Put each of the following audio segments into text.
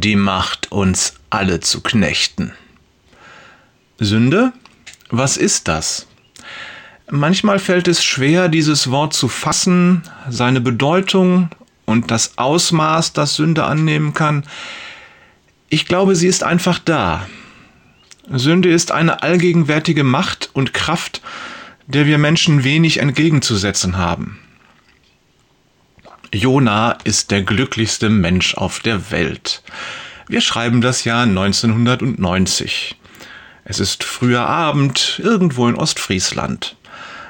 die Macht, uns alle zu knechten. Sünde? Was ist das? Manchmal fällt es schwer, dieses Wort zu fassen, seine Bedeutung und das Ausmaß, das Sünde annehmen kann. Ich glaube, sie ist einfach da. Sünde ist eine allgegenwärtige Macht und Kraft, der wir Menschen wenig entgegenzusetzen haben. Jona ist der glücklichste Mensch auf der Welt. Wir schreiben das Jahr 1990. Es ist früher Abend irgendwo in Ostfriesland.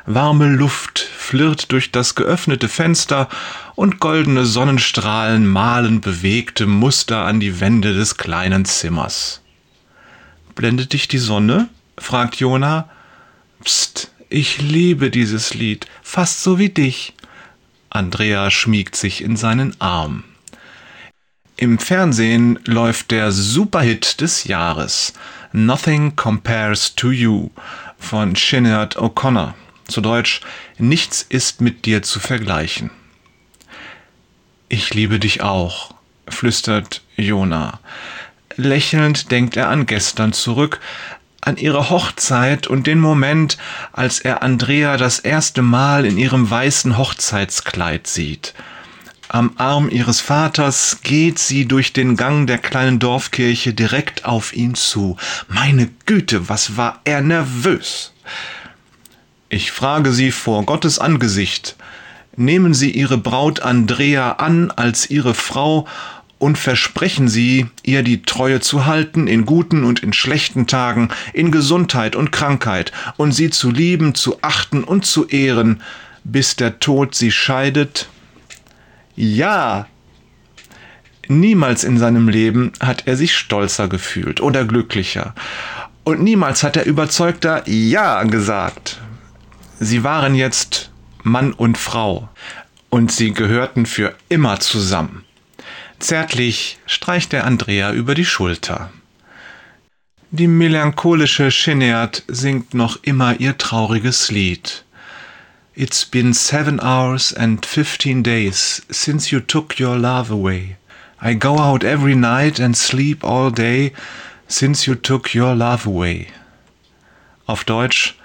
Warme Luft flirrt durch das geöffnete Fenster und goldene Sonnenstrahlen malen bewegte Muster an die Wände des kleinen Zimmers. Blendet dich die Sonne? fragt Jona. Psst, ich liebe dieses Lied, fast so wie dich. Andrea schmiegt sich in seinen Arm. Im Fernsehen läuft der Superhit des Jahres Nothing Compares to You von Sinead O'Connor. Zu Deutsch Nichts ist mit dir zu vergleichen. Ich liebe dich auch, flüstert Jona. Lächelnd denkt er an gestern zurück, an ihre Hochzeit und den Moment, als er Andrea das erste Mal in ihrem weißen Hochzeitskleid sieht. Am Arm ihres Vaters geht sie durch den Gang der kleinen Dorfkirche direkt auf ihn zu. Meine Güte, was war er nervös. Ich frage Sie vor Gottes Angesicht, nehmen Sie Ihre Braut Andrea an als Ihre Frau und versprechen Sie, ihr die Treue zu halten in guten und in schlechten Tagen, in Gesundheit und Krankheit, und sie zu lieben, zu achten und zu ehren, bis der Tod sie scheidet? Ja! Niemals in seinem Leben hat er sich stolzer gefühlt oder glücklicher. Und niemals hat er überzeugter Ja gesagt. Sie waren jetzt Mann und Frau und sie gehörten für immer zusammen. Zärtlich streicht er Andrea über die Schulter. Die melancholische Sinead singt noch immer ihr trauriges Lied. It's been seven hours and fifteen days since you took your love away. I go out every night and sleep all day since you took your love away. Auf Deutsch,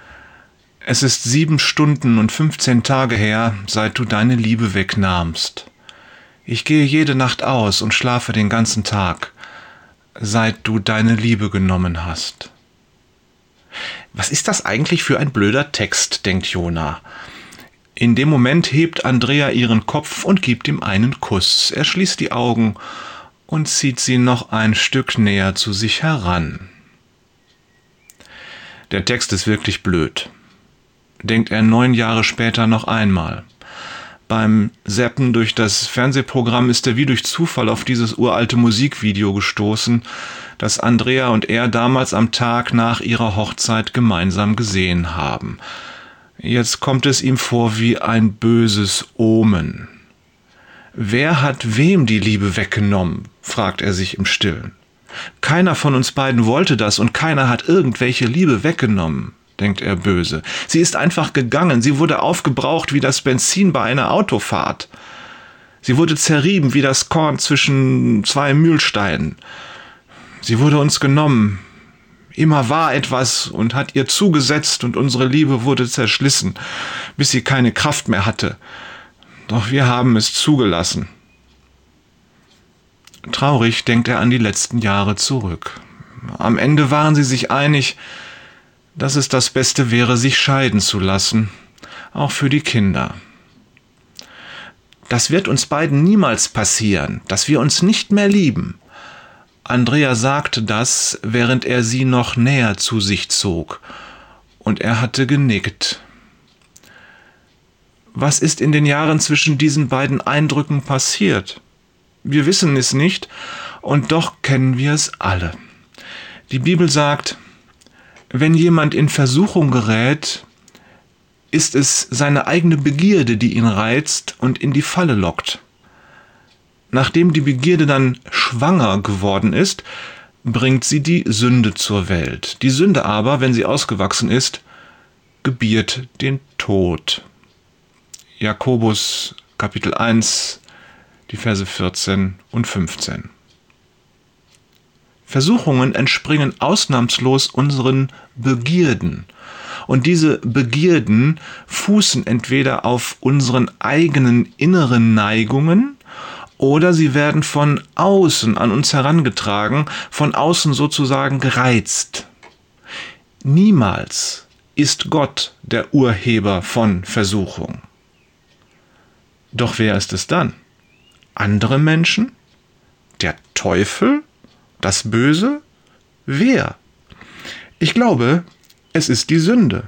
es ist sieben Stunden und fünfzehn Tage her, seit du deine Liebe wegnahmst. Ich gehe jede Nacht aus und schlafe den ganzen Tag, seit du deine Liebe genommen hast. Was ist das eigentlich für ein blöder Text, denkt Jona. In dem Moment hebt Andrea ihren Kopf und gibt ihm einen Kuss. Er schließt die Augen und zieht sie noch ein Stück näher zu sich heran. Der Text ist wirklich blöd, denkt er neun Jahre später noch einmal. Beim Seppen durch das Fernsehprogramm ist er wie durch Zufall auf dieses uralte Musikvideo gestoßen, das Andrea und er damals am Tag nach ihrer Hochzeit gemeinsam gesehen haben. Jetzt kommt es ihm vor wie ein böses Omen. Wer hat wem die Liebe weggenommen? fragt er sich im stillen. Keiner von uns beiden wollte das und keiner hat irgendwelche Liebe weggenommen denkt er böse. Sie ist einfach gegangen, sie wurde aufgebraucht wie das Benzin bei einer Autofahrt. Sie wurde zerrieben wie das Korn zwischen zwei Mühlsteinen. Sie wurde uns genommen. Immer war etwas und hat ihr zugesetzt und unsere Liebe wurde zerschlissen, bis sie keine Kraft mehr hatte. Doch wir haben es zugelassen. Traurig denkt er an die letzten Jahre zurück. Am Ende waren sie sich einig, dass es das Beste wäre, sich scheiden zu lassen, auch für die Kinder. Das wird uns beiden niemals passieren, dass wir uns nicht mehr lieben. Andrea sagte das, während er sie noch näher zu sich zog, und er hatte genickt. Was ist in den Jahren zwischen diesen beiden Eindrücken passiert? Wir wissen es nicht, und doch kennen wir es alle. Die Bibel sagt, wenn jemand in Versuchung gerät, ist es seine eigene Begierde, die ihn reizt und in die Falle lockt. Nachdem die Begierde dann schwanger geworden ist, bringt sie die Sünde zur Welt. Die Sünde aber, wenn sie ausgewachsen ist, gebiert den Tod. Jakobus Kapitel 1, die Verse 14 und 15. Versuchungen entspringen ausnahmslos unseren Begierden. Und diese Begierden fußen entweder auf unseren eigenen inneren Neigungen oder sie werden von außen an uns herangetragen, von außen sozusagen gereizt. Niemals ist Gott der Urheber von Versuchung. Doch wer ist es dann? Andere Menschen? Der Teufel? Das Böse? Wer? Ich glaube, es ist die Sünde.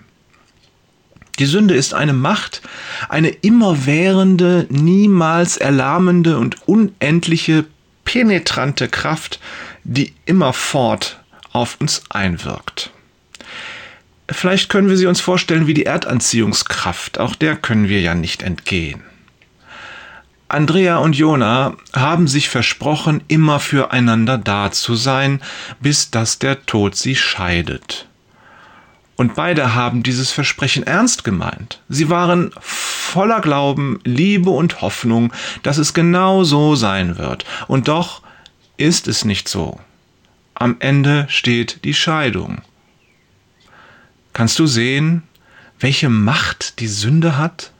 Die Sünde ist eine Macht, eine immerwährende, niemals erlahmende und unendliche, penetrante Kraft, die immerfort auf uns einwirkt. Vielleicht können wir sie uns vorstellen wie die Erdanziehungskraft, auch der können wir ja nicht entgehen. Andrea und Jona haben sich versprochen, immer füreinander da zu sein, bis dass der Tod sie scheidet. Und beide haben dieses Versprechen ernst gemeint. Sie waren voller Glauben, Liebe und Hoffnung, dass es genau so sein wird. Und doch ist es nicht so. Am Ende steht die Scheidung. Kannst du sehen, welche Macht die Sünde hat?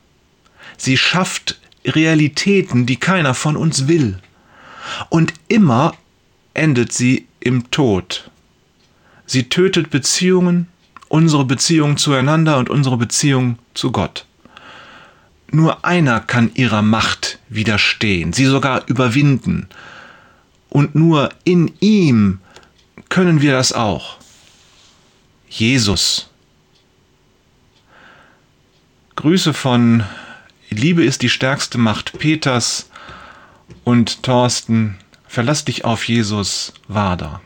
Sie schafft Realitäten, die keiner von uns will. Und immer endet sie im Tod. Sie tötet Beziehungen, unsere Beziehung zueinander und unsere Beziehung zu Gott. Nur einer kann ihrer Macht widerstehen, sie sogar überwinden. Und nur in ihm können wir das auch. Jesus. Grüße von Liebe ist die stärkste Macht Peters und Thorsten. Verlass dich auf Jesus, Wader.